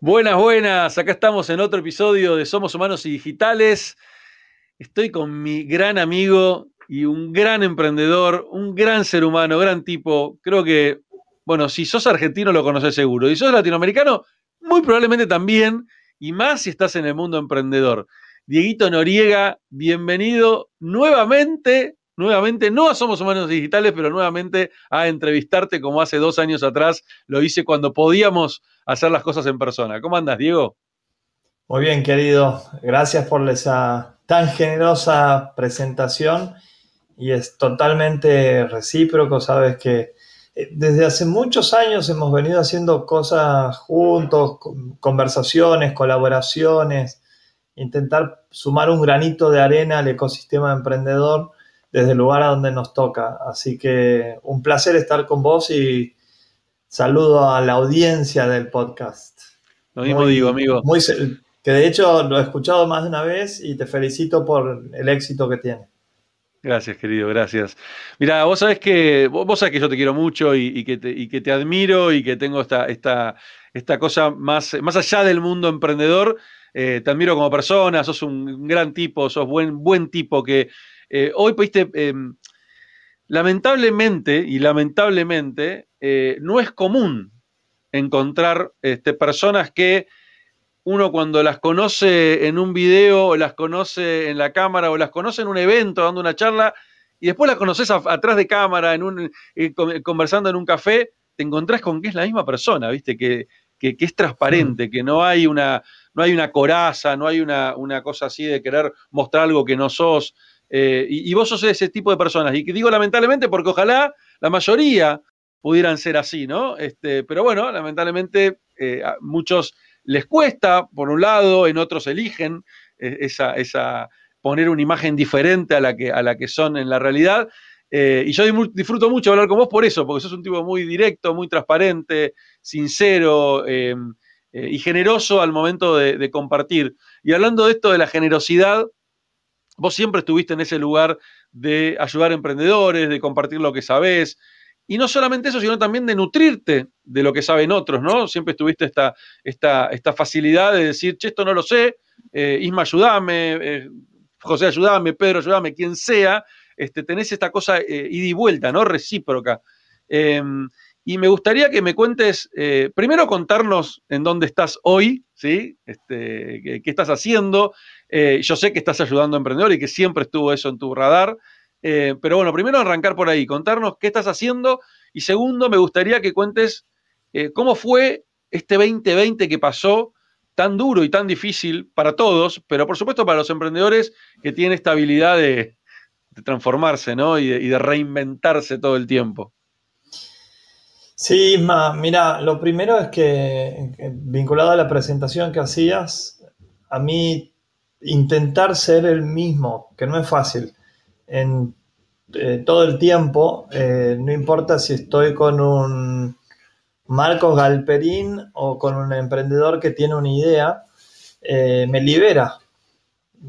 Buenas, buenas. Acá estamos en otro episodio de Somos Humanos y Digitales. Estoy con mi gran amigo y un gran emprendedor, un gran ser humano, gran tipo. Creo que, bueno, si sos argentino lo conoces seguro. Y sos latinoamericano, muy probablemente también. Y más si estás en el mundo emprendedor. Dieguito Noriega, bienvenido nuevamente nuevamente, no a Somos Humanos Digitales, pero nuevamente a entrevistarte como hace dos años atrás lo hice cuando podíamos hacer las cosas en persona. ¿Cómo andas, Diego? Muy bien, querido. Gracias por esa tan generosa presentación y es totalmente recíproco. Sabes que eh, desde hace muchos años hemos venido haciendo cosas juntos, conversaciones, colaboraciones, intentar sumar un granito de arena al ecosistema emprendedor desde el lugar a donde nos toca. Así que un placer estar con vos y saludo a la audiencia del podcast. Lo mismo digo, amigo. Muy, que de hecho lo he escuchado más de una vez y te felicito por el éxito que tiene. Gracias, querido, gracias. Mira, vos sabés que, vos sabés que yo te quiero mucho y, que, te, admiro y que tengo esta, esta, esta cosa más, más allá del mundo emprendedor. Eh, te admiro como persona, sos un gran tipo, sos buen, buen tipo que, eh, hoy, viste, em, lamentablemente, y lamentablemente, eh, no es común encontrar este, personas que uno cuando las conoce en un video, o las conoce en la cámara, o las conoce en un evento, dando una charla, y después las conoces atrás de cámara, en un, eh, conversando en un café, te encontrás con que es la misma persona, ¿viste? Que, es transparente, mm. que no hay una, no hay una coraza, no hay una, una, cosa así de querer mostrar algo que no sos. Eh, y, vos sos ese tipo de personas. Y digo lamentablemente porque ojalá la mayoría pudieran ser así, ¿no? Este, pero bueno, lamentablemente eh, a muchos les cuesta, por un lado, en otros eligen eh, esa, esa, poner una imagen diferente a la que, a la que son en la realidad. y yo disfruto mucho hablar con vos por eso, porque sos un tipo muy directo, muy transparente, sincero y generoso al momento de compartir. Y hablando de esto de la generosidad, Vos siempre estuviste en ese lugar de ayudar a emprendedores, de compartir lo que sabés. Y no solamente eso, sino también de nutrirte de lo que saben otros, ¿no? Siempre tuviste esta, esta, esta facilidad de decir, che, esto no lo sé, eh, Isma, ayúdame, eh, José, ayúdame, Pedro, ayúdame, quien sea, este, tenés esta cosa eh, ida y vuelta, ¿no? Recíproca. Em, y me gustaría que me cuentes, primero contarnos en dónde estás hoy, ¿sí? Este, qué, estás haciendo, eh, yo sé que estás ayudando a emprendedores y que siempre estuvo eso en tu radar. Eh, pero bueno, primero arrancar por ahí, contarnos qué estás haciendo y segundo, me gustaría que cuentes eh, cómo fue este 2020 que pasó tan duro y tan difícil para todos, pero por supuesto para los emprendedores que tienen esta habilidad de, transformarse ¿no? y, de, reinventarse todo el tiempo. Sí, mira, lo primero es que vinculado a la presentación que hacías, a mí intentar ser el mismo, que no es fácil, en eh, todo el tiempo, eh, no importa si estoy con un Marcos Galperín o con un emprendedor que tiene una idea, eh, me libera,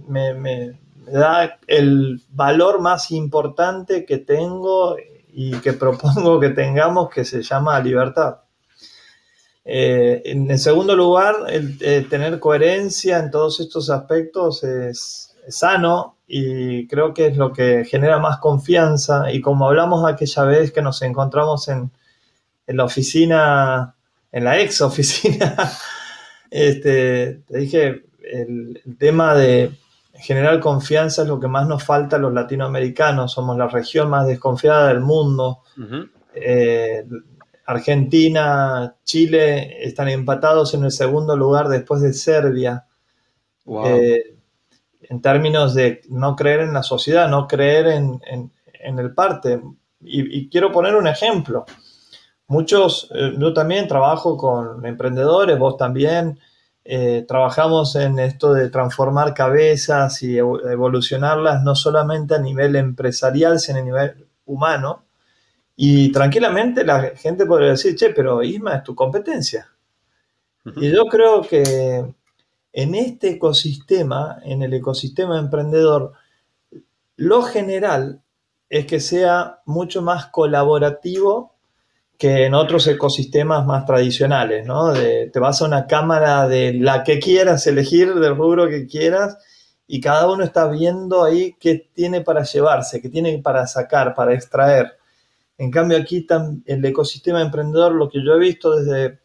me, me, da el valor más importante que tengo y que propongo que tengamos, que se llama libertad. Eh, en segundo lugar, el, eh, tener coherencia en todos estos aspectos es, sano y creo que es lo que genera más confianza. Y como hablamos aquella vez que nos encontramos en, la oficina, en la ex oficina, este, te dije, el, tema de generar confianza es lo que más nos falta a los latinoamericanos. Somos la región más desconfiada del mundo. Argentina, Chile están empatados en el segundo lugar después de Serbia. Eh, en términos de no creer en la sociedad, no creer en, el parte. Y, quiero poner un ejemplo. Muchos, eh, yo también trabajo con emprendedores, vos también, eh, trabajamos en esto de transformar cabezas y evolucionarlas no solamente a nivel empresarial, sino a nivel humano. Y tranquilamente la gente podría decir, che, pero Isma es tu competencia. Y yo creo que en este ecosistema, en el ecosistema emprendedor, lo general es que sea mucho más colaborativo que en otros ecosistemas más tradicionales, ¿no? te vas a una cámara de la que quieras elegir, del rubro que quieras, y cada uno está viendo ahí qué tiene para llevarse, qué tiene para sacar, para extraer. En cambio aquí el ecosistema emprendedor, lo que yo he visto desde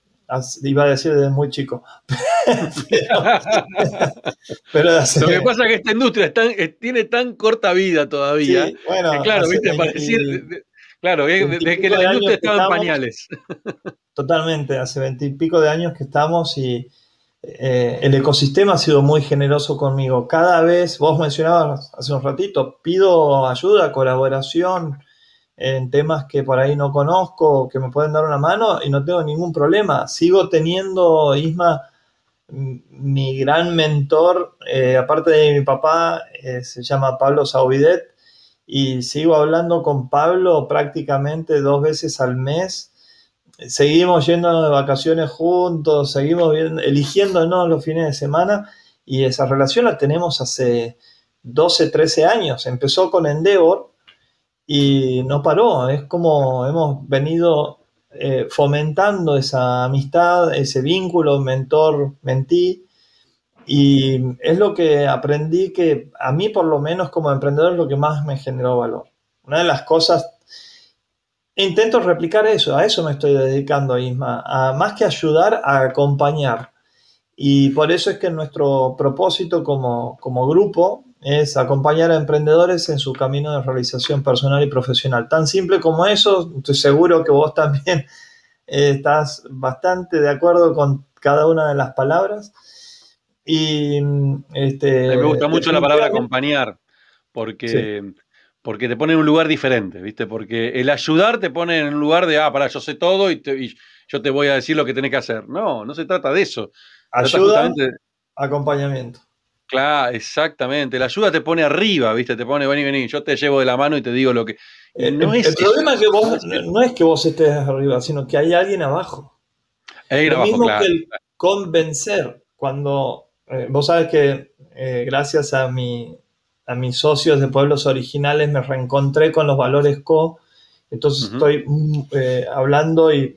iba a decir desde muy chico. pero, Lo que pasa es que esta industria tiene tan corta vida todavía. claro, viste, claro, desde que la industria estaba en pañales. Totalmente, hace veintipico de años que estamos y eh, el ecosistema ha sido muy generoso conmigo. Cada vez, vos mencionabas hace un ratito, pido ayuda, colaboración en temas que por ahí no conozco, que me pueden dar una mano y no tengo ningún problema. Sigo teniendo, Isma, mi gran mentor, eh, aparte de mi papá, eh, se llama Pablo Saubidet, y sigo hablando con Pablo prácticamente dos veces al mes. Seguimos yendo de vacaciones juntos, seguimos eligiéndonos los fines de semana y esa relación la tenemos hace 12, 13 años. Empezó con Endeavor, y no paró. Es como hemos venido eh, fomentando esa amistad, ese vínculo mentor-mentí. Y es lo que aprendí que a mí por lo menos como emprendedor es lo que más me generó valor. Una de las cosas, intento replicar eso, a eso me estoy dedicando, Isma, a más que ayudar, a acompañar. Y por eso es que nuestro propósito como, como grupo es acompañar a emprendedores en su camino de realización personal y profesional. Tan simple como eso, estoy seguro que vos también eh, estás bastante de acuerdo con cada una de las palabras. Y este, me gusta mucho la palabra acompañar, porque, porque te pone en un lugar diferente, ¿viste? Porque el ayudar te pone en un lugar de, ah, para, yo sé todo y, yo te voy a decir lo que tenés que hacer. No, no se trata de eso. Ayuda, acompañamiento. Claro, exactamente. La ayuda te pone arriba, ¿viste? Te pone, vení, vení, yo te llevo de la mano y te digo lo que. el, problema es que vos, no es que vos estés arriba, sino que hay alguien abajo. Hay lo mismo que el convencer. Cuando eh, vos sabes que eh, gracias a, mi, a mis socios de pueblos originales me reencontré con los valores co. Entonces estoy mm, eh, hablando y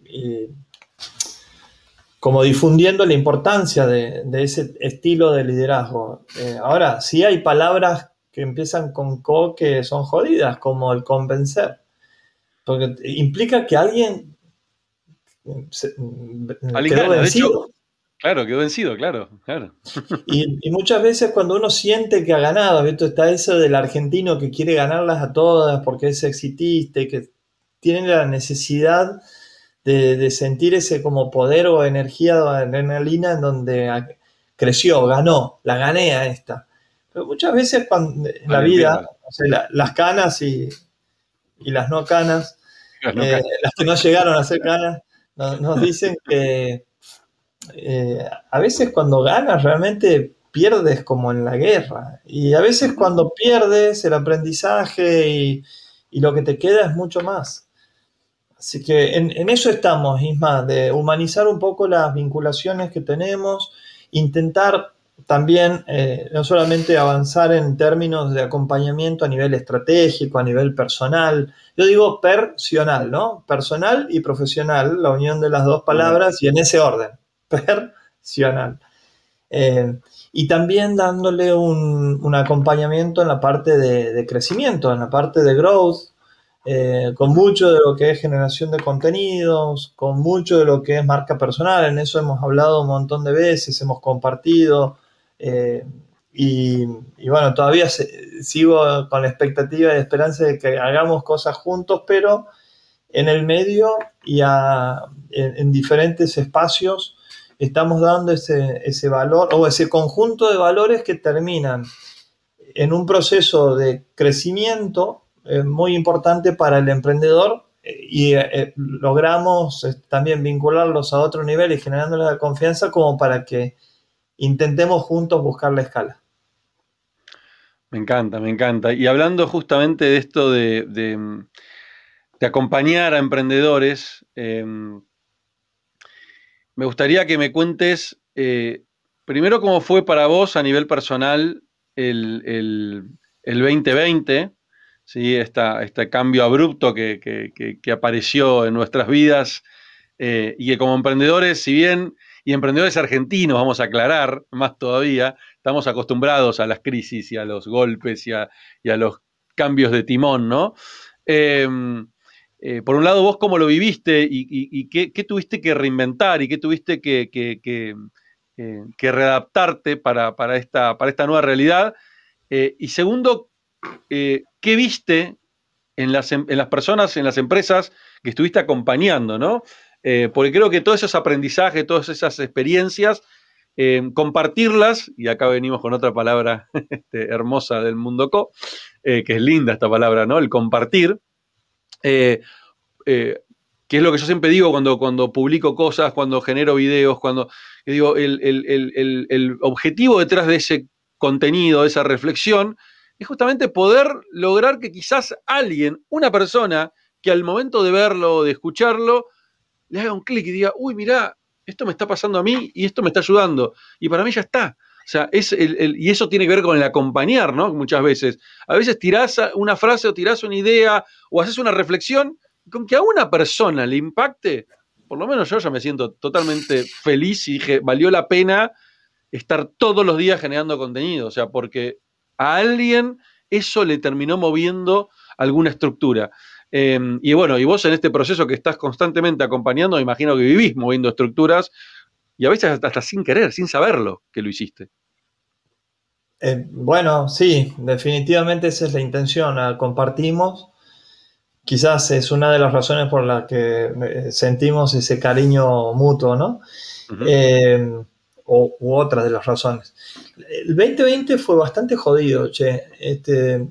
como difundiendo la importancia de, ese estilo de liderazgo. Ahora, sí hay palabras que empiezan con co que son jodidas, como el convencer, porque implica que alguien, se, quedó vencido. Claro, quedó vencido, claro. claro. Y, muchas veces cuando uno siente que ha ganado, ¿visto? está eso del argentino que quiere ganarlas a todas porque es exitista y que tiene la necesidad de, sentir ese como poder o energía o adrenalina en donde creció, ganó, la gané a esta. Pero muchas veces cuando, en la vida, las canas y, las no canas, eh, las que no llegaron a ser canas, nos, dicen que eh, a veces cuando ganas realmente pierdes como en la guerra. Y a veces cuando pierdes el aprendizaje y, y lo que te queda es mucho más. Así que en, eso estamos, Isma, de humanizar un poco las vinculaciones que tenemos, intentar también eh, no solamente avanzar en términos de acompañamiento a nivel estratégico, a nivel personal, yo digo personal, ¿no? Personal y profesional, la unión de las dos palabras y en ese orden, personal. Eh, y también dándole un, acompañamiento en la parte de, crecimiento, en la parte de growth, eh, con mucho de lo que es generación de contenidos, con mucho de lo que es marca personal, en eso hemos hablado un montón de veces, hemos compartido eh, y, bueno, todavía sigo con la expectativa y esperanza de que hagamos cosas juntos, pero en el medio y en, diferentes espacios estamos dando ese, ese valor o ese conjunto de valores que terminan en un proceso de crecimiento muy importante para el emprendedor eh, y eh, logramos eh, también vincularlos a otro nivel y generándoles la confianza como para que intentemos juntos buscar la escala. Me encanta, me encanta. Y hablando justamente de esto de, de, acompañar a emprendedores, em, me gustaría que me cuentes primero cómo fue para vos a nivel personal el, el, el 2020 ¿sí? este cambio abrupto que, apareció en nuestras vidas eh, y que como emprendedores, si bien, y emprendedores argentinos, vamos a aclarar más todavía, estamos acostumbrados a las crisis y a los golpes y a, los cambios de timón, ¿no? Em, eh, por un lado, vos cómo lo viviste y, qué, tuviste que reinventar y qué tuviste que, eh, readaptarte para, esta, para esta nueva realidad. y segundo, eh, ¿qué viste en las, em, en las, personas, en las empresas que estuviste acompañando, ¿no? Eh, porque creo que todos esos aprendizajes, todas esas experiencias, eh, compartirlas, y acá venimos con otra palabra este, hermosa del mundo co, que es linda esta palabra, ¿no? El compartir, que es lo que yo siempre digo cuando, cuando publico cosas, cuando genero videos, cuando digo, el, el objetivo detrás de ese contenido, de esa reflexión, es justamente poder lograr que quizás alguien, una persona, que al momento de verlo o de escucharlo, le haga un clic y diga, uy, mirá, esto me está pasando a mí y esto me está ayudando. Y para mí ya está. Sea, es el, y eso tiene que ver con el acompañar, ¿no? Muchas veces. A veces tirás una frase o tirás una idea o haces una reflexión con que a una persona le impacte, por lo menos yo ya me siento totalmente feliz y dije, valió la pena estar todos los días generando contenido. O sea, porque a alguien eso le terminó moviendo alguna estructura. Em, y bueno, y vos en este proceso que estás constantemente acompañando, me imagino que vivís moviendo estructuras y a veces hasta, sin querer, sin saberlo que lo hiciste. Eh, bueno, sí, definitivamente esa es la intención, compartimos. Quizás es una de las razones por las que eh, sentimos ese cariño mutuo, ¿no? o, u otras de las razones. El 2020 fue bastante jodido, che. Este,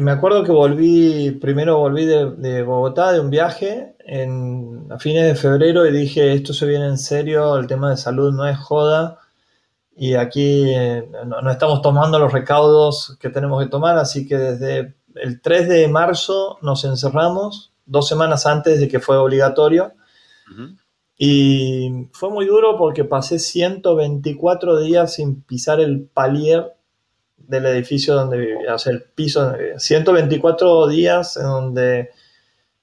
me acuerdo que volví, primero volví de, Bogotá de un viaje en, a fines de febrero y dije, esto se viene en serio, el tema de salud no es joda y aquí eh, no, estamos tomando los recaudos que tenemos que tomar, así que desde el 3 de marzo nos encerramos, dos semanas antes de que fue obligatorio. Y fue muy duro porque pasé 124 días sin pisar el palier del edificio donde vivía, o sea, el piso donde vivía. 124 días en donde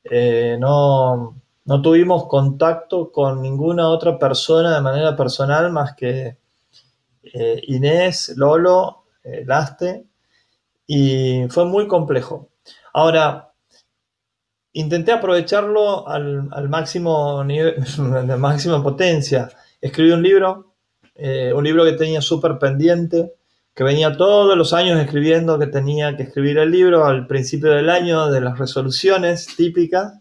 eh, no, tuvimos contacto con ninguna otra persona de manera personal más que eh, Inés, Lolo, eh, Laste, y fue muy complejo. Ahora, intenté aprovecharlo al, máximo nivel, de máxima potencia. Escribí un libro, eh, un libro que tenía súper pendiente, que venía todos los años escribiendo que tenía que escribir el libro al principio del año de las resoluciones típicas.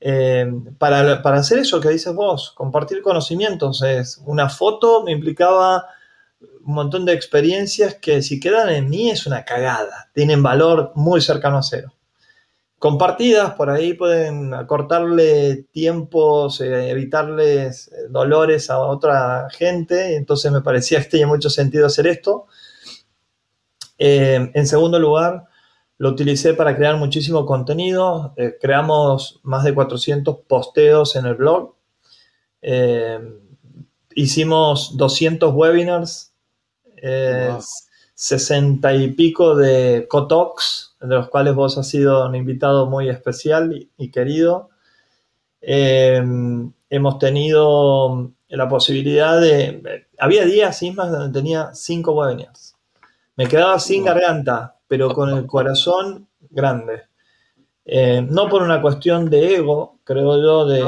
Eh, para, para, hacer eso que dices vos, compartir conocimientos, es una foto me implicaba un montón de experiencias que si quedan en mí es una cagada, tienen valor muy cercano a cero compartidas, por ahí pueden acortarle tiempos, eh, evitarles eh, dolores a otra gente, entonces me parecía que tenía mucho sentido hacer esto. Eh, en segundo lugar, lo utilicé para crear muchísimo contenido, creamos más de 400 posteos en el blog, hicimos 200 webinars, 60 y pico de Cotox, de los cuales vos has sido un invitado muy especial y, querido. Em, hemos tenido la posibilidad de... Había días, Ismas, donde tenía cinco webinars. Me quedaba sin garganta, pero con el corazón grande. Eh, no por una cuestión de ego, creo yo, de,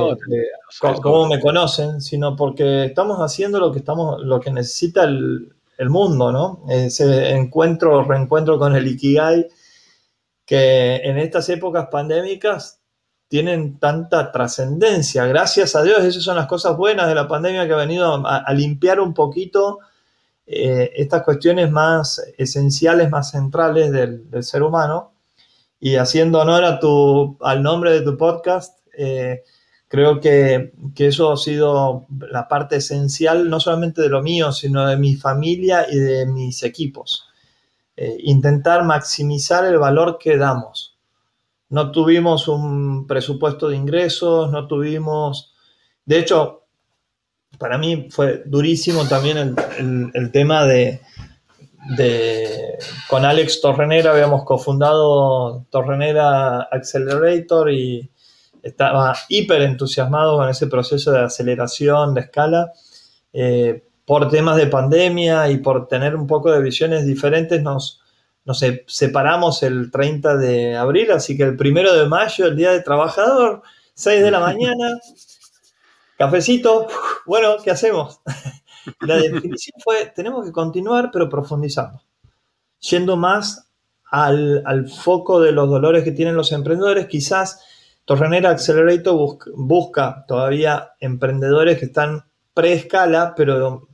cómo me conocen, sino porque estamos haciendo lo que, estamos, lo que necesita el, el mundo, ¿no? Ese encuentro, reencuentro con el Ikigai que en estas épocas pandémicas tienen tanta trascendencia. Gracias a Dios, esas son las cosas buenas de la pandemia que ha venido a, limpiar un poquito eh, estas cuestiones más esenciales, más centrales del, ser humano. Y haciendo honor a tu, al nombre de tu podcast, eh, creo que, que, eso ha sido la parte esencial, no solamente de lo mío, sino de mi familia y de mis equipos. Eh, intentar maximizar el valor que damos. No tuvimos un presupuesto de ingresos, no tuvimos... De hecho, para mí fue durísimo también el, tema de, de, con Alex Torrenera habíamos cofundado Torrenera Accelerator y estaba hiper entusiasmado con ese proceso de aceleración, de escala. Eh, por temas de pandemia y por tener un poco de visiones diferentes, nos, nos separamos el 30 de abril, así que el primero de mayo, el Día del Trabajador, 6 de la mañana, cafecito, bueno, ¿qué hacemos? La definición fue, tenemos que continuar, pero profundizando, yendo más al, al foco de los dolores que tienen los emprendedores, quizás Torrenera Accelerator busca, todavía emprendedores que están pre-escala, pero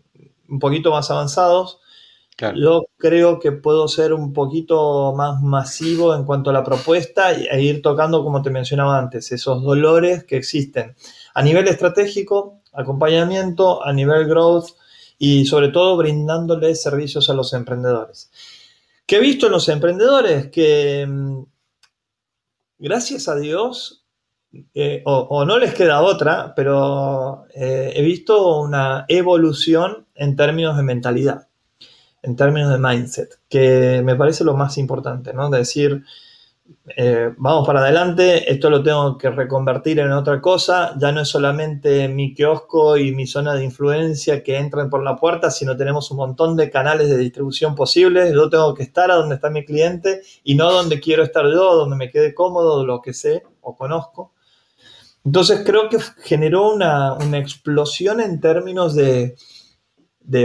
un poquito más avanzados. Yo creo que puedo ser un poquito más masivo en cuanto a la propuesta e ir tocando, como te mencionaba antes, esos dolores que existen a nivel estratégico, acompañamiento, a nivel growth y sobre todo brindándoles servicios a los emprendedores. ¿Qué he visto en los emprendedores? Que mm, gracias a Dios eh, o, no les queda otra, pero eh, he visto una evolución en términos de mentalidad, en términos de mindset, que me parece lo más importante, ¿no? De decir, eh, vamos para adelante, esto lo tengo que reconvertir en otra cosa, ya no es solamente mi kiosco y mi zona de influencia que entran por la puerta, sino tenemos un montón de canales de distribución posibles, yo tengo que estar a donde está mi cliente y no donde quiero estar yo, donde me quede cómodo, lo que sé o conozco. Entonces creo que generó una, explosión en términos de,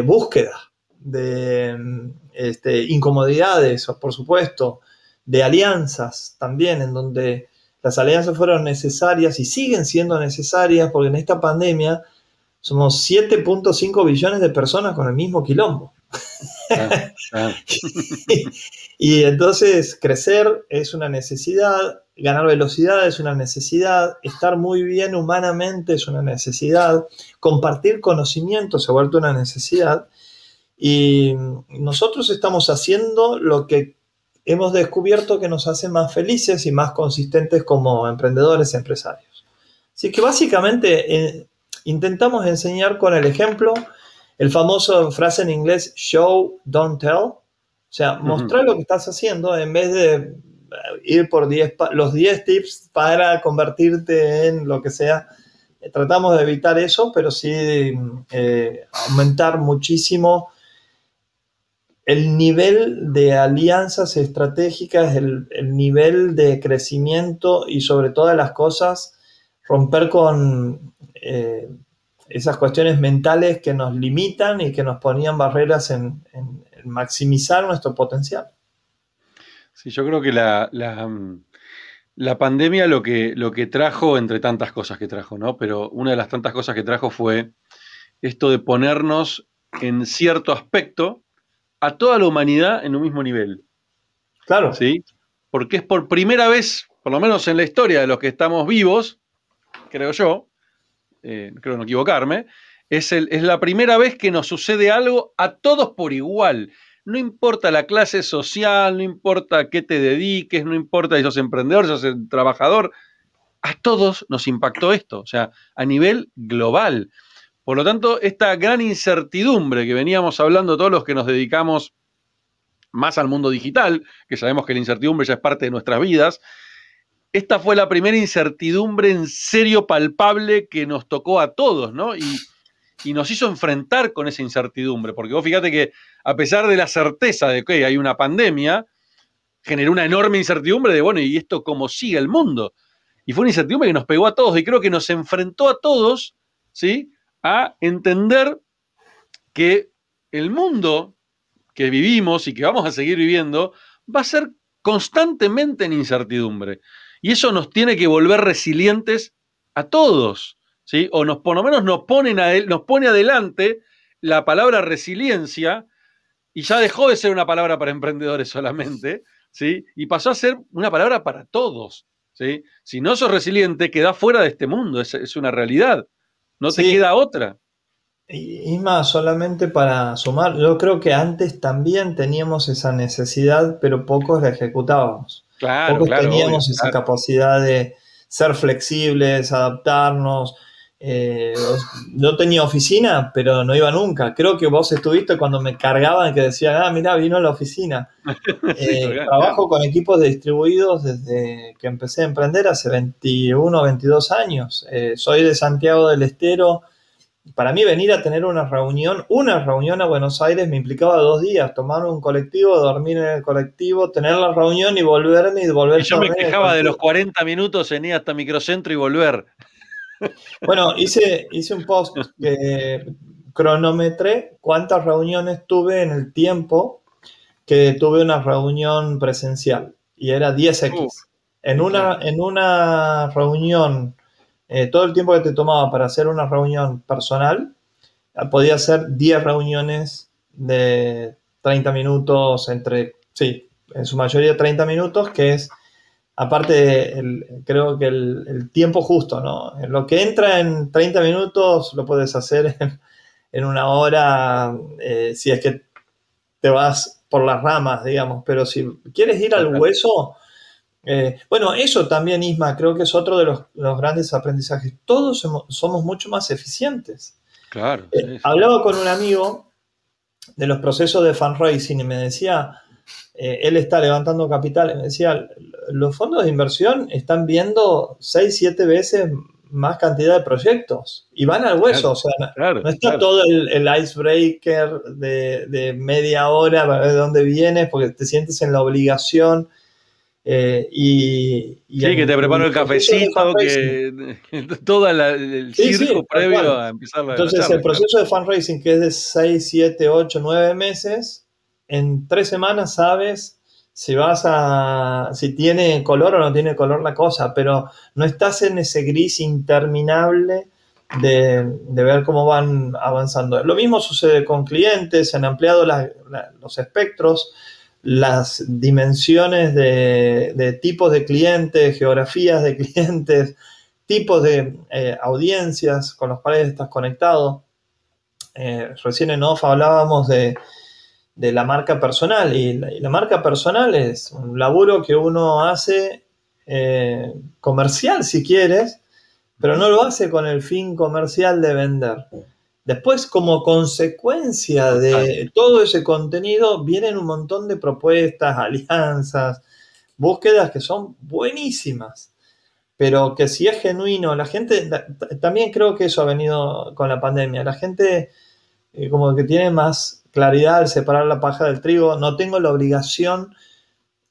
búsqueda, de este, incomodidades, por supuesto, de alianzas también, en donde las alianzas fueron necesarias y siguen siendo necesarias porque en esta pandemia somos 7.5 billones de personas con el mismo quilombo. Ah, ah. y entonces crecer es una necesidad, ganar velocidad es una necesidad, estar muy bien humanamente es una necesidad, compartir conocimiento se ha vuelto una necesidad y nosotros estamos haciendo lo que hemos descubierto que nos hace más felices y más consistentes como emprendedores y empresarios. Así que básicamente eh, intentamos enseñar con el ejemplo el famoso frase en inglés show, don't tell. O sea, mostrar lo que estás haciendo en vez de ir por los 10 tips para convertirte en lo que sea. Tratamos de evitar eso, pero sí eh, aumentar muchísimo el nivel de alianzas estratégicas, el, nivel de crecimiento y sobre todas las cosas, romper con eh, esas cuestiones mentales que nos limitan y que nos ponían barreras en maximizar nuestro potencial. Sí, yo creo que la, mm, la, pandemia lo que, lo que trajo, entre tantas cosas que trajo, ¿no? Pero una de las tantas cosas que trajo fue esto de ponernos en cierto aspecto a toda la humanidad en un mismo nivel. Claro. ¿Sí? Porque es por primera vez, por lo menos en la historia de los que estamos vivos, creo yo, eh, creo no equivocarme, es, el, es la primera vez que nos sucede algo a todos por igual no importa la clase social, no importa qué te dediques, no importa si sos emprendedor, si sos trabajador, a todos nos impactó esto, o sea, a nivel global. Por lo tanto, esta gran incertidumbre que veníamos hablando todos los que nos dedicamos más al mundo digital, que sabemos que la incertidumbre ya es parte de nuestras vidas, esta fue la primera incertidumbre en serio palpable que nos tocó a todos, ¿no? Y, nos hizo enfrentar con esa incertidumbre, porque vos fíjate que a pesar de la certeza de que hay una pandemia, generó una enorme incertidumbre de, bueno, ¿y esto cómo sigue el mundo? Y fue una incertidumbre que nos pegó a todos y creo que nos enfrentó a todos, ¿sí? A entender que el mundo que vivimos y que vamos a seguir viviendo va a ser constantemente en incertidumbre. Y eso nos tiene que volver resilientes a todos, ¿sí? O nos, por lo menos nos, nos pone adelante la palabra resiliencia y ya dejó de ser una palabra para emprendedores solamente, ¿sí? Y pasó a ser una palabra para todos, ¿sí? Si no sos resiliente, quedás fuera de este mundo, es, una realidad, no te queda otra. Y, más, solamente para sumar, yo creo que antes también teníamos esa necesidad, pero pocos la ejecutábamos. Claro, pocos teníamos esa capacidad de ser flexibles, adaptarnos, eh, yo tenía oficina, pero no iba nunca. Creo que vos estuviste cuando me cargaban que decían, ah, mira, vino a la oficina. Eh, trabajo con equipos distribuidos desde que empecé a emprender hace 21 o 22 años. Eh, soy de Santiago del Estero. Para mí venir a tener una reunión, una reunión a Buenos Aires me implicaba dos días, tomar un colectivo, dormir en el colectivo, tener la reunión y volverme y volver. yo me quejaba de los 40 minutos en ir hasta Microcentro y volver. Bueno, hice, hice un post que cronometré cuántas reuniones tuve en el tiempo que tuve una reunión presencial y era 10x. en, una, en una reunión, eh, todo el tiempo que te tomaba para hacer una reunión personal, podía ser 10 reuniones de 30 minutos entre, sí, en su mayoría 30 minutos, que es aparte, creo que el, tiempo justo, ¿no? Lo que entra en 30 minutos lo puedes hacer en, una hora, eh, si es que te vas por las ramas, digamos, pero si quieres ir al hueso, eh, bueno, eso también, Isma, creo que es otro de los, grandes aprendizajes. Todos somos, mucho más eficientes. Claro. Eh, hablaba con un amigo de los procesos de fundraising y me decía, él está levantando capital, y me decía, los fondos de inversión están viendo 6, 7 veces más cantidad de proyectos y van al hueso, o sea, no está todo el, icebreaker de, media hora para ver de dónde vienes porque te sientes en la obligación. Eh, y, sí, que te preparo el cafecito, que todo el circo previo a empezar la Entonces, el proceso de fundraising, que es de 6, 7, 8, 9 meses, en tres semanas sabes si vas a, si tiene color o no tiene color la cosa, pero no estás en ese gris interminable de, ver cómo van avanzando. Lo mismo sucede con clientes, se han ampliado los espectros, las dimensiones de, tipos de clientes, geografías de clientes, tipos de eh, audiencias con los cuales estás conectado. Eh, recién en off hablábamos de, de la marca personal. Y la, marca personal es un laburo que uno hace eh, comercial, si quieres, pero no lo hace con el fin comercial de vender. Después, como consecuencia de todo ese contenido, vienen un montón de propuestas, alianzas, búsquedas que son buenísimas, pero que si es genuino, la gente, también creo que eso ha venido con la pandemia, la gente eh, como que tiene más claridad al separar la paja del trigo. No tengo la obligación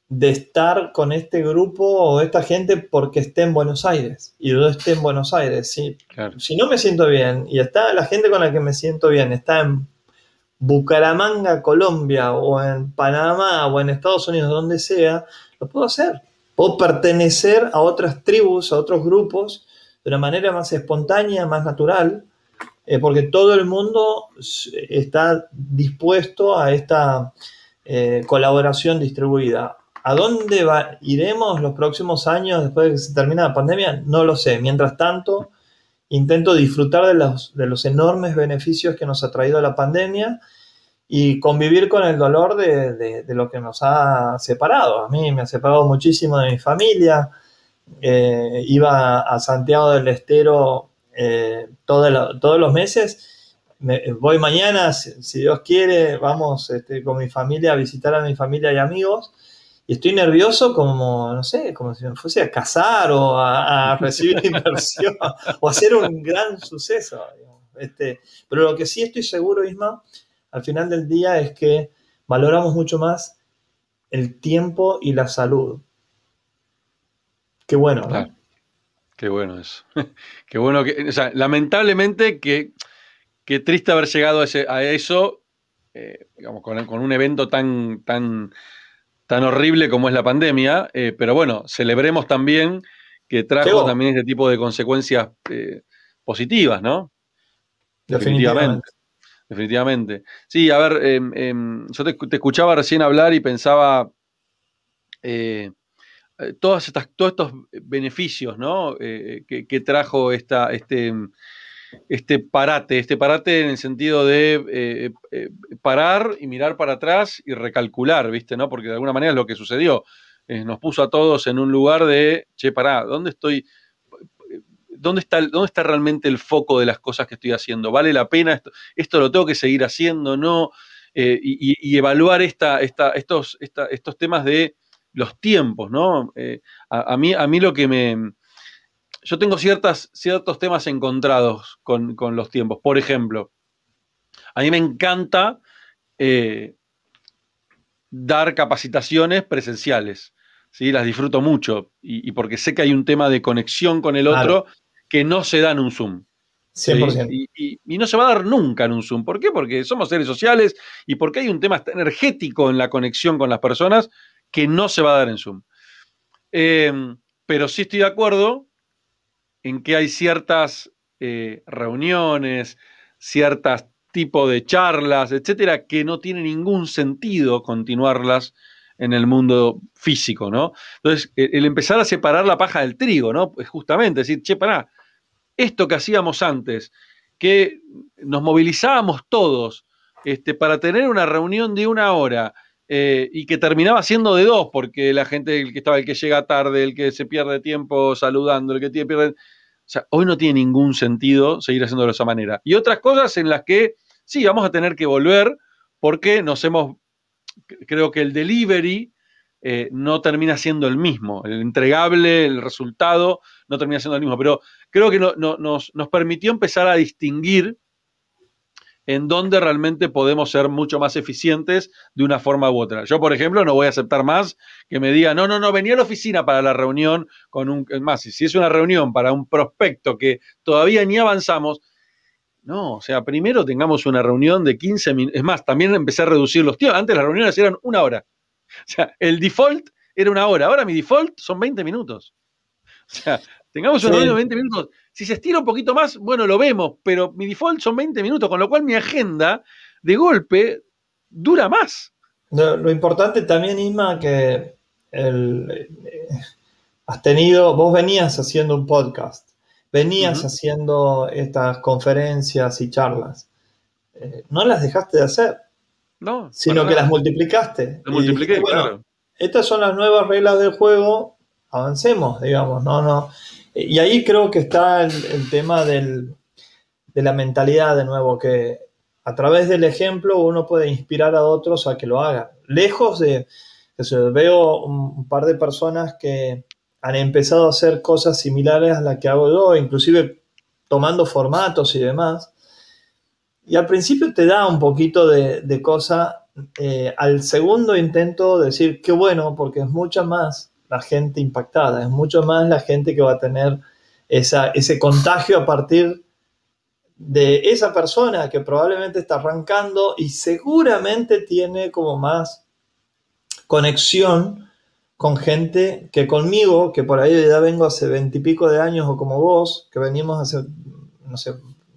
de estar con este grupo o esta gente porque esté en Buenos Aires y yo esté en Buenos Aires. Si, si no me siento bien y está la gente con la que me siento bien está en Bucaramanga, Colombia o en Panamá o en Estados Unidos, donde sea, lo puedo hacer. Puedo pertenecer a otras tribus, a otros grupos de una manera más espontánea, más natural porque todo el mundo está dispuesto a esta eh, colaboración distribuida. ¿A dónde iremos los próximos años después de que se termine la pandemia? No lo sé. Mientras tanto, intento disfrutar de los, enormes beneficios que nos ha traído la pandemia y convivir con el dolor de, lo que nos ha separado. A mí me ha separado muchísimo de mi familia. Eh, iba a Santiago del Estero eh, todos los meses. voy mañana, si, Dios quiere, vamos este, con mi familia a visitar a mi familia y amigos. Y estoy nervioso como, no sé, como si me fuese a casar o a, recibir inversión o hacer un gran suceso. Este, pero lo que sí estoy seguro, Isma, al final del día es que valoramos mucho más el tiempo y la salud. Qué bueno. Qué bueno eso. Qué bueno que, o sea, lamentablemente que, triste haber llegado a, eso, eh, digamos, con, un evento tan, tan, tan horrible como es la pandemia, eh, pero bueno, celebremos también que trajo también este tipo de consecuencias eh, positivas, ¿no? Definitivamente. Definitivamente. Sí, a ver, em, em, yo te, escuchaba recién hablar y pensaba estas, todos estos beneficios ¿no? Eh, que, trajo esta, este, este parate, este parate en el sentido de eh, parar y mirar para atrás y recalcular, ¿viste? ¿no? Porque de alguna manera es lo que sucedió. nos puso a todos en un lugar de, che, pará, ¿dónde estoy? ¿dónde está, ¿dónde está realmente el foco de las cosas que estoy haciendo? ¿Vale la pena? ¿Esto, esto lo tengo que seguir haciendo? ¿No? Eh, y, evaluar esta, esta, estos, estos temas de los tiempos, ¿no? Eh, a, mí, a mí lo que me... Yo tengo ciertas, ciertos temas encontrados con, los tiempos. Por ejemplo, a mí me encanta eh, dar capacitaciones presenciales. ¿sí? Las disfruto mucho y, porque sé que hay un tema de conexión con el otro que no se da en un Zoom. 100%. Y, no se va a dar nunca en un Zoom. ¿Por qué? Porque somos seres sociales y porque hay un tema energético en la conexión con las personas que no se va a dar en Zoom. Em, pero sí estoy de acuerdo en que hay ciertas eh, reuniones, ciertos tipos de charlas, etcétera, que no tiene ningún sentido continuarlas en el mundo físico, ¿no? Entonces, el empezar a separar la paja del trigo, ¿no? Es justamente decir, che, pará, esto que hacíamos antes, que nos movilizábamos todos este, para tener una reunión de una hora eh, y que terminaba siendo de dos, porque la gente, el que estaba, el que llega tarde, el que se pierde tiempo saludando, el que tiene pierde. O sea, hoy no tiene ningún sentido seguir haciéndolo de esa manera. Y otras cosas en las que sí, vamos a tener que volver porque nos hemos, creo que el delivery eh, no termina siendo el mismo. El entregable, el resultado, no termina siendo el mismo. Pero creo que nos, permitió empezar a distinguir en dónde realmente podemos ser mucho más eficientes de una forma u otra. Yo, por ejemplo, no voy a aceptar más que me diga, no, no, no, venía a la oficina para la reunión con un... Más, si es una reunión para un prospecto que todavía ni avanzamos, no, o sea, primero tengamos una reunión de 15 minutos. Es más, también empecé a reducir los tiempos. Antes las reuniones eran una hora. O sea, el default era una hora. Ahora mi default son 20 minutos. O sea, tengamos reunión de 20 minutos. Si se estira un poquito más, bueno, lo vemos, pero mi default son 20 minutos, con lo cual mi agenda de golpe dura más. Lo, importante también, Isma, que eh, has tenido, vos venías haciendo un podcast, venías haciendo estas conferencias y charlas. Eh, no las dejaste de hacer. No. Sino que las multiplicaste. Las multipliqué, claro. Estas son las nuevas reglas del juego, avancemos, digamos, no, no. Y ahí creo que está el, tema de la mentalidad de nuevo, que a través del ejemplo uno puede inspirar a otros a que lo hagan. Lejos de, veo un, par de personas que han empezado a hacer cosas similares a las que hago yo, inclusive tomando formatos y demás, y al principio te da un poquito de, cosa. Eh, al segundo intento decir, qué bueno, porque es mucha más la gente impactada, es mucho más la gente que va a tener esa, ese contagio a partir de esa persona que probablemente está arrancando y seguramente tiene como más conexión con gente que conmigo, que por ahí ya vengo hace veintipico de años o como vos, que venimos hace, no sé,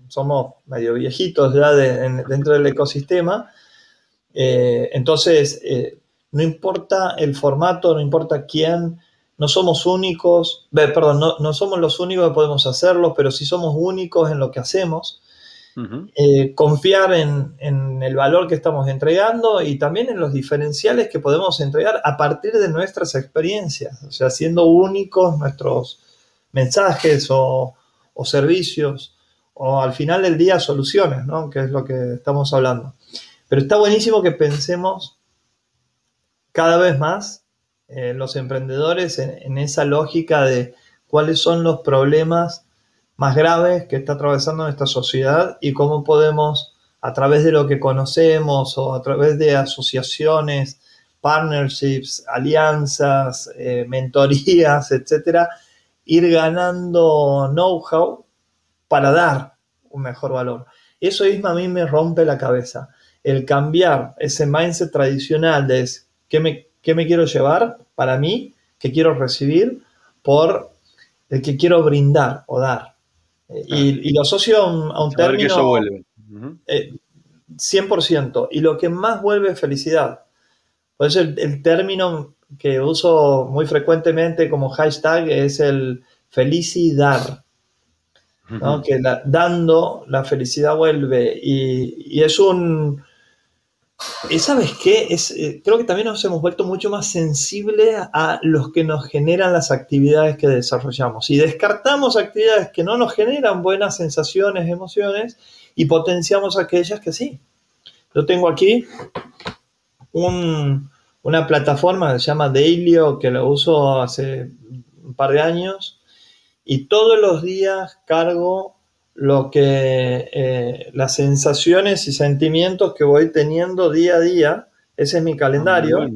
somos medio viejitos ya dentro del ecosistema. Eh, entonces, eh, no importa el formato, no importa quién, no somos únicos, perdón, no, somos los únicos que podemos hacerlo, pero sí somos únicos en lo que hacemos. Eh, confiar en, en, el valor que estamos entregando y también en los diferenciales que podemos entregar a partir de nuestras experiencias, o sea, siendo únicos nuestros mensajes o, o servicios o al final del día soluciones, ¿no? Que es lo que estamos hablando. Pero está buenísimo que pensemos cada vez más eh, los emprendedores en, esa lógica de cuáles son los problemas más graves que está atravesando nuestra sociedad y cómo podemos, a través de lo que conocemos o a través de asociaciones, partnerships, alianzas, eh, mentorías, etcétera, ir ganando know-how para dar un mejor valor. Eso mismo a mí me rompe la cabeza. El cambiar ese mindset tradicional de ¿qué me, qué me quiero llevar para mí, qué quiero recibir, por el que quiero brindar o dar. Y, lo asocio a un, término... Que eso vuelve. 100%. Eh, y lo que más vuelve es felicidad. Por eso el término que uso muy frecuentemente como hashtag es el felicidad que dando la felicidad vuelve y, es un, y sabes qué, es, eh, creo que también nos hemos vuelto mucho más sensibles a los que nos generan las actividades que desarrollamos. Y descartamos actividades que no nos generan buenas sensaciones, emociones, y potenciamos aquellas que sí. Yo tengo aquí una plataforma que se llama Dailyo, que lo uso hace un par de años, y todos los días cargo lo que eh, las sensaciones y sentimientos que voy teniendo día a día. Ese es mi calendario. Ah,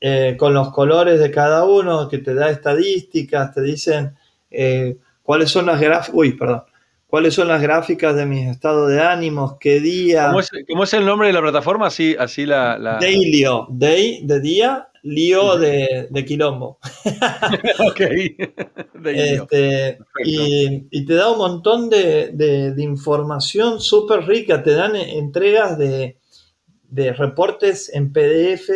eh, con los colores de cada uno, que te da estadísticas, te dicen eh, cuáles son las gráficas. Uy, perdón. ¿Cuáles son las gráficas de mis estados de ánimos? ¿Qué día? ¿Cómo es, el nombre de la plataforma? Así, así la, la... Dailyo. Day de día, lío de, quilombo. ok. Este, y, te da un montón de, información súper rica. Te dan entregas de, reportes en PDF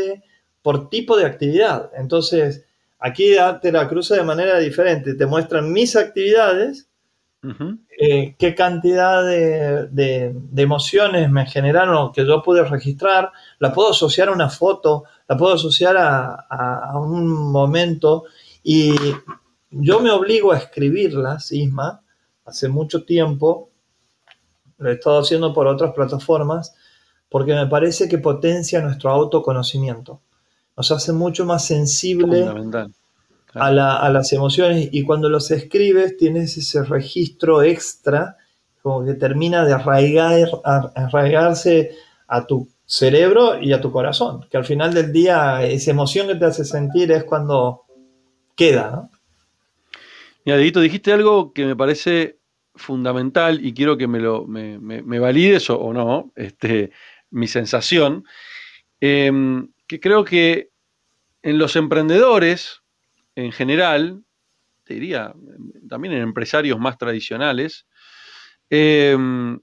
por tipo de actividad. Entonces, aquí te la cruza de manera diferente. Te muestran mis actividades. Eh, qué cantidad de, emociones me generaron que yo pude registrar, la puedo asociar a una foto, la puedo asociar a, un momento. Y yo me obligo a escribirlas, Isma, hace mucho tiempo, lo he estado haciendo por otras plataformas, porque me parece que potencia nuestro autoconocimiento, nos hace mucho más sensible a, las emociones y cuando los escribes tienes ese registro extra, como que termina de arraigar, arraigarse a tu cerebro y a tu corazón, que al final del día esa emoción que te hace sentir es cuando queda. Mira, Dedito, dijiste algo que me parece fundamental y quiero que me lo me, valides o, no, este, mi sensación, em, que creo que en los emprendedores, en general, te diría, también en empresarios más tradicionales, em,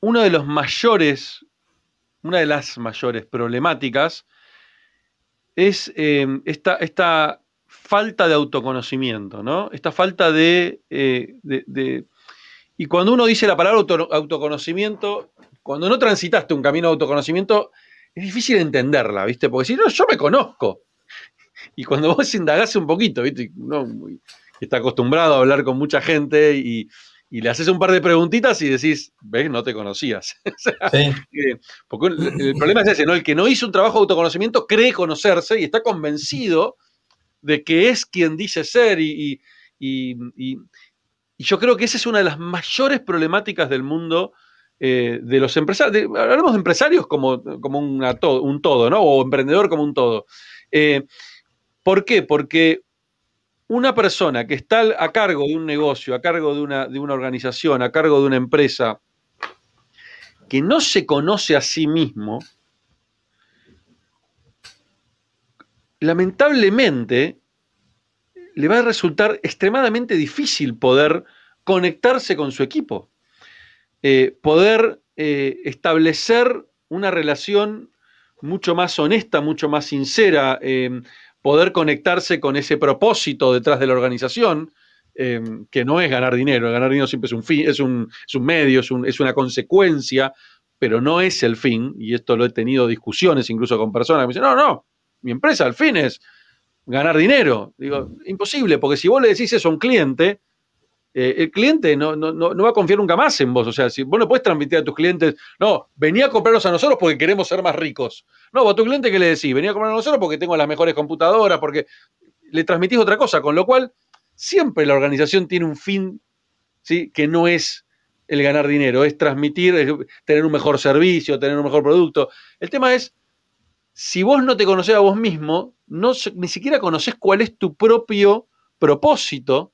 uno de los mayores una de las mayores problemáticas es eh, esta, falta de autoconocimiento, ¿no? Esta falta eh, de, Y cuando uno dice la palabra autoconocimiento, cuando no transitaste un camino de autoconocimiento, es difícil entenderla, ¿viste? Porque si no, yo me conozco. Y cuando vos indagás un poquito, ¿viste? Uno está acostumbrado a hablar con mucha gente y, y le haces un par de preguntitas y decís, ves, no te conocías. porque el, problema es ese, ¿no? El que no hizo un trabajo de autoconocimiento cree conocerse y está convencido de que es quien dice ser y, yo creo que esa es una de las mayores problemáticas del mundo eh, de los empresarios. hablamos de empresarios como, como un todo, ¿no? O emprendedor como un todo. Eh, ¿Por qué? Porque una persona que está a cargo de un negocio, a cargo de una, organización, a cargo de una empresa, que no se conoce a sí mismo, lamentablemente le va a resultar extremadamente difícil poder conectarse con su equipo, eh, poder eh, establecer una relación mucho más honesta, mucho más sincera, eh, poder conectarse con ese propósito detrás de la organización, em, que no es ganar dinero, ganar dinero siempre es un, fin, es un, medio, es, es, una consecuencia, pero no es el fin, y esto lo he tenido discusiones incluso con personas que me dicen, no, no, mi empresa al fin es ganar dinero. Digo, imposible, porque si vos le decís eso a un cliente, eh, el cliente no, no, va a confiar nunca más en vos. O sea, si vos no puedes transmitir a tus clientes, no, venía a comprarlos a nosotros porque queremos ser más ricos. No, a tu cliente que le decís, venía a comprar a nosotros porque tengo las mejores computadoras, porque le transmitís otra cosa. Con lo cual, siempre la organización tiene un fin ¿sí? que no es el ganar dinero, es transmitir, tener un mejor servicio, tener un mejor producto. El tema es, si vos no te conocés a vos mismo, no, ni siquiera conoces cuál es tu propio propósito,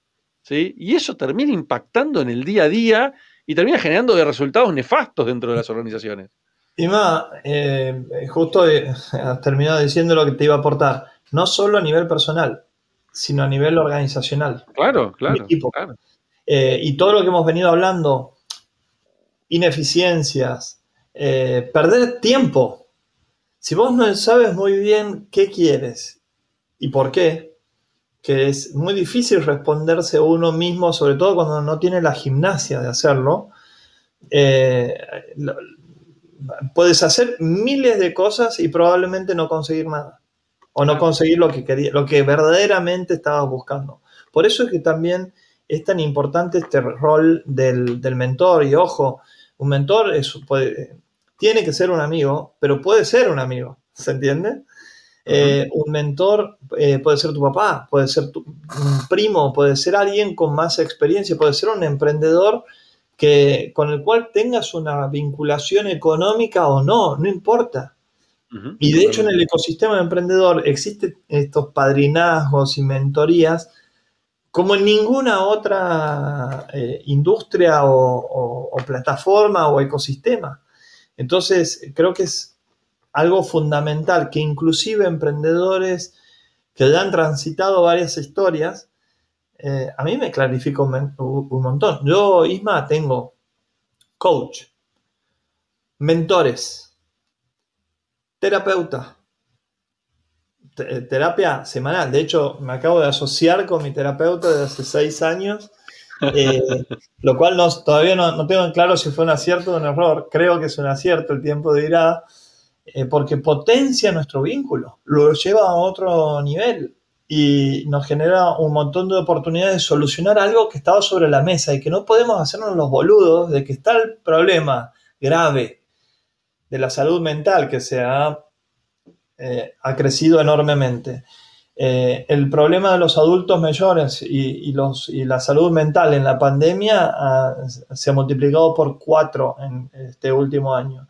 y eso termina impactando en el día a día y termina generando resultados nefastos dentro de las organizaciones. Ima, eh, justo eh, has terminado diciendo lo que te iba a aportar, no solo a nivel personal, sino a nivel organizacional. Claro, claro. Eh, y todo lo que hemos venido hablando, ineficiencias, perder tiempo. Si vos no sabes muy bien qué quieres y por qué, que es muy difícil responderse uno mismo, sobre todo cuando no tiene la gimnasia de hacerlo. Eh, puedes hacer miles de cosas y probablemente no conseguir nada. O no conseguir lo que quería, lo que verdaderamente estabas buscando. Por eso es que también es tan importante este rol del, mentor. Y ojo, un mentor tiene que ser un amigo, pero puede ser un amigo. ¿Se entiende? Eh, un mentor eh, puede ser tu papá, puede ser tu, primo, puede ser alguien con más experiencia, puede ser un emprendedor que, con el cual tengas una vinculación económica o no, no importa. Y de hecho en el ecosistema de emprendedor existen estos padrinazgos y mentorías como en ninguna otra eh, industria o, plataforma o ecosistema. Entonces, creo que es algo fundamental que inclusive emprendedores que ya han transitado varias historias, eh, a mí me clarifica un, montón. Yo, Isma, tengo coach, mentores, terapeuta, terapia semanal. De hecho, me acabo de asociar con mi terapeuta desde hace seis años, eh, lo cual todavía no, tengo en claro si fue un acierto o un error. Creo que es un acierto, el tiempo dirá. Eh, porque potencia nuestro vínculo, lo lleva a otro nivel y nos genera un montón de oportunidades de solucionar algo que estaba sobre la mesa y que no podemos hacernos los boludos de que está el problema grave de la salud mental que se ha, eh, ha crecido enormemente. Eh, el problema de los adultos mayores y, los, y la salud mental en la pandemia se ha multiplicado por cuatro en este último año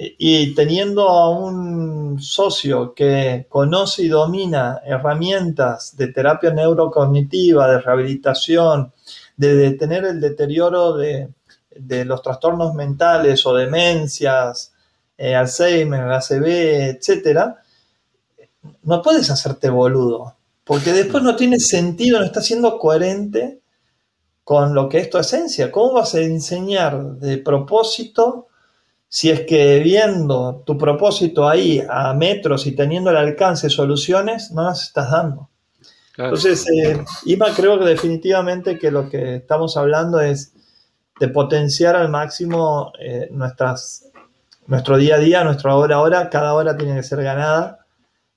y teniendo a un socio que conoce y domina herramientas de terapia neurocognitiva, de rehabilitación, de detener el deterioro de, los trastornos mentales o demencias, eh, Alzheimer, ACV, etc., no puedes hacerte boludo, porque después no tiene sentido, no está siendo coherente con lo que es tu esencia. ¿Cómo vas a enseñar de propósito si es que viendo tu propósito ahí a metros y teniendo el alcance soluciones, no las estás dando. Entonces, eh, Ima, creo que definitivamente que lo que estamos hablando es de potenciar al máximo eh, nuestras, nuestro día a día, nuestra hora a hora. Cada hora tiene que ser ganada.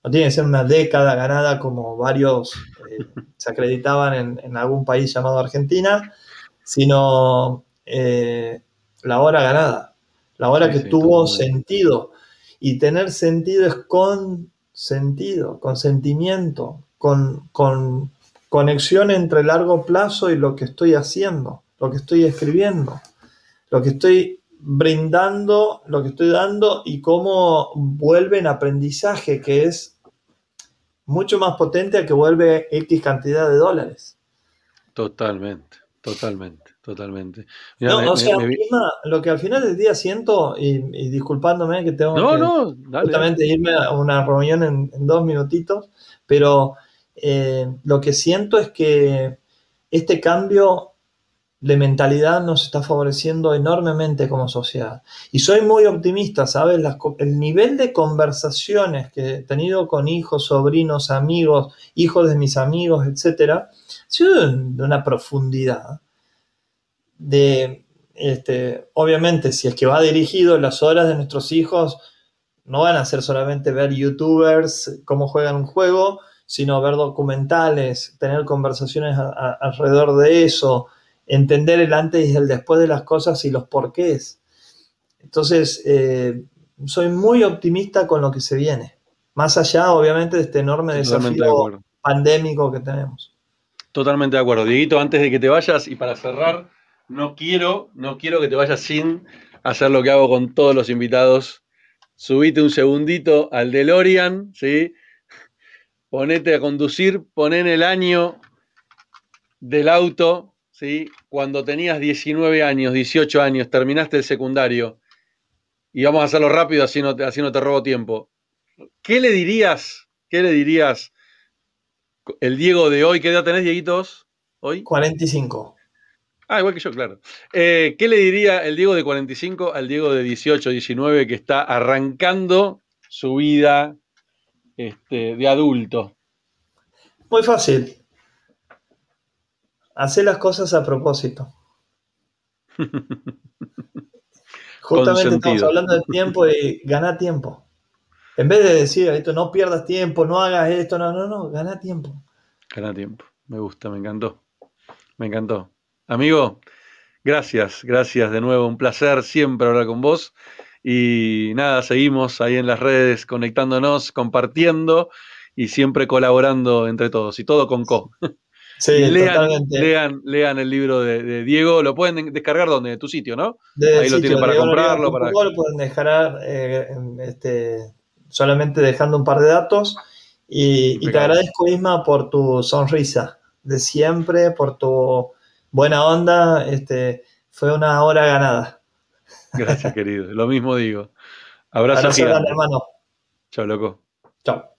No tiene que ser una década ganada como varios eh, se acreditaban en, en, algún país llamado Argentina, sino la hora ganada la hora que tuvo sentido. Y tener sentido es con sentido, con sentimiento, con, con conexión entre largo plazo y lo que estoy haciendo, lo que estoy escribiendo, lo que estoy brindando, lo que estoy dando y cómo vuelve en aprendizaje, que es mucho más potente a que vuelve X cantidad de dólares. Totalmente, totalmente totalmente. no, o sea, lo que al final del día siento, y, disculpándome que tengo que justamente irme a una reunión en, dos minutitos, pero eh, lo que siento es que este cambio de mentalidad nos está favoreciendo enormemente como sociedad. Y soy muy optimista, ¿sabes? el nivel de conversaciones que he tenido con hijos, sobrinos, amigos, hijos de mis amigos, etcétera, ha sido de una profundidad de, este, obviamente, si es que va dirigido, las horas de nuestros hijos no van a ser solamente ver youtubers, cómo juegan un juego, sino ver documentales, tener conversaciones alrededor de eso, entender el antes y el después de las cosas y los porqués. Entonces, eh, soy muy optimista con lo que se viene, más allá, obviamente, de este enorme desafío pandémico que tenemos. Totalmente de acuerdo. Dieguito, antes de que te vayas y para cerrar, no quiero, no quiero que te vayas sin hacer lo que hago con todos los invitados. Subite un segundito al DeLorean, ¿sí? Ponete a conducir, poné en el año del auto, ¿sí? Cuando tenías 19 años, 18 años, terminaste el secundario. Y vamos a hacerlo rápido, así no te, así no te robo tiempo. ¿Qué le dirías? ¿Qué le dirías el Diego de hoy? ¿Qué edad tenés, Dieguitos? Hoy? 45. Ah, igual que yo, claro. Eh, ¿Qué le diría el Diego de 45 al Diego de 18, 19 que está arrancando su vida este, de adulto? Muy fácil. Hacer las cosas a propósito. Justamente estamos hablando de tiempo y gana tiempo. En vez de decir, esto no pierdas tiempo, no hagas esto, no, no, no, gana tiempo. Gana tiempo. Me gusta, me encantó. Me encantó. Amigo, gracias, gracias de nuevo. Un placer siempre hablar con vos. Y nada, seguimos ahí en las redes conectándonos, compartiendo y siempre colaborando entre todos. Y todo con Co. Sí, lean, lean, lean, el libro de, Diego. Lo pueden descargar donde, de tu sitio, ¿no? Ahí lo tienen para comprarlo. Para... Lo pueden dejar eh, este, solamente dejando un par de datos. Y, y, te agradezco, Isma, por tu sonrisa de siempre, por tu buena onda. Este, fue una hora ganada. Gracias, querido. Lo mismo digo. Abrazo, Abrazo grande, hermano. Chao, loco. Chao.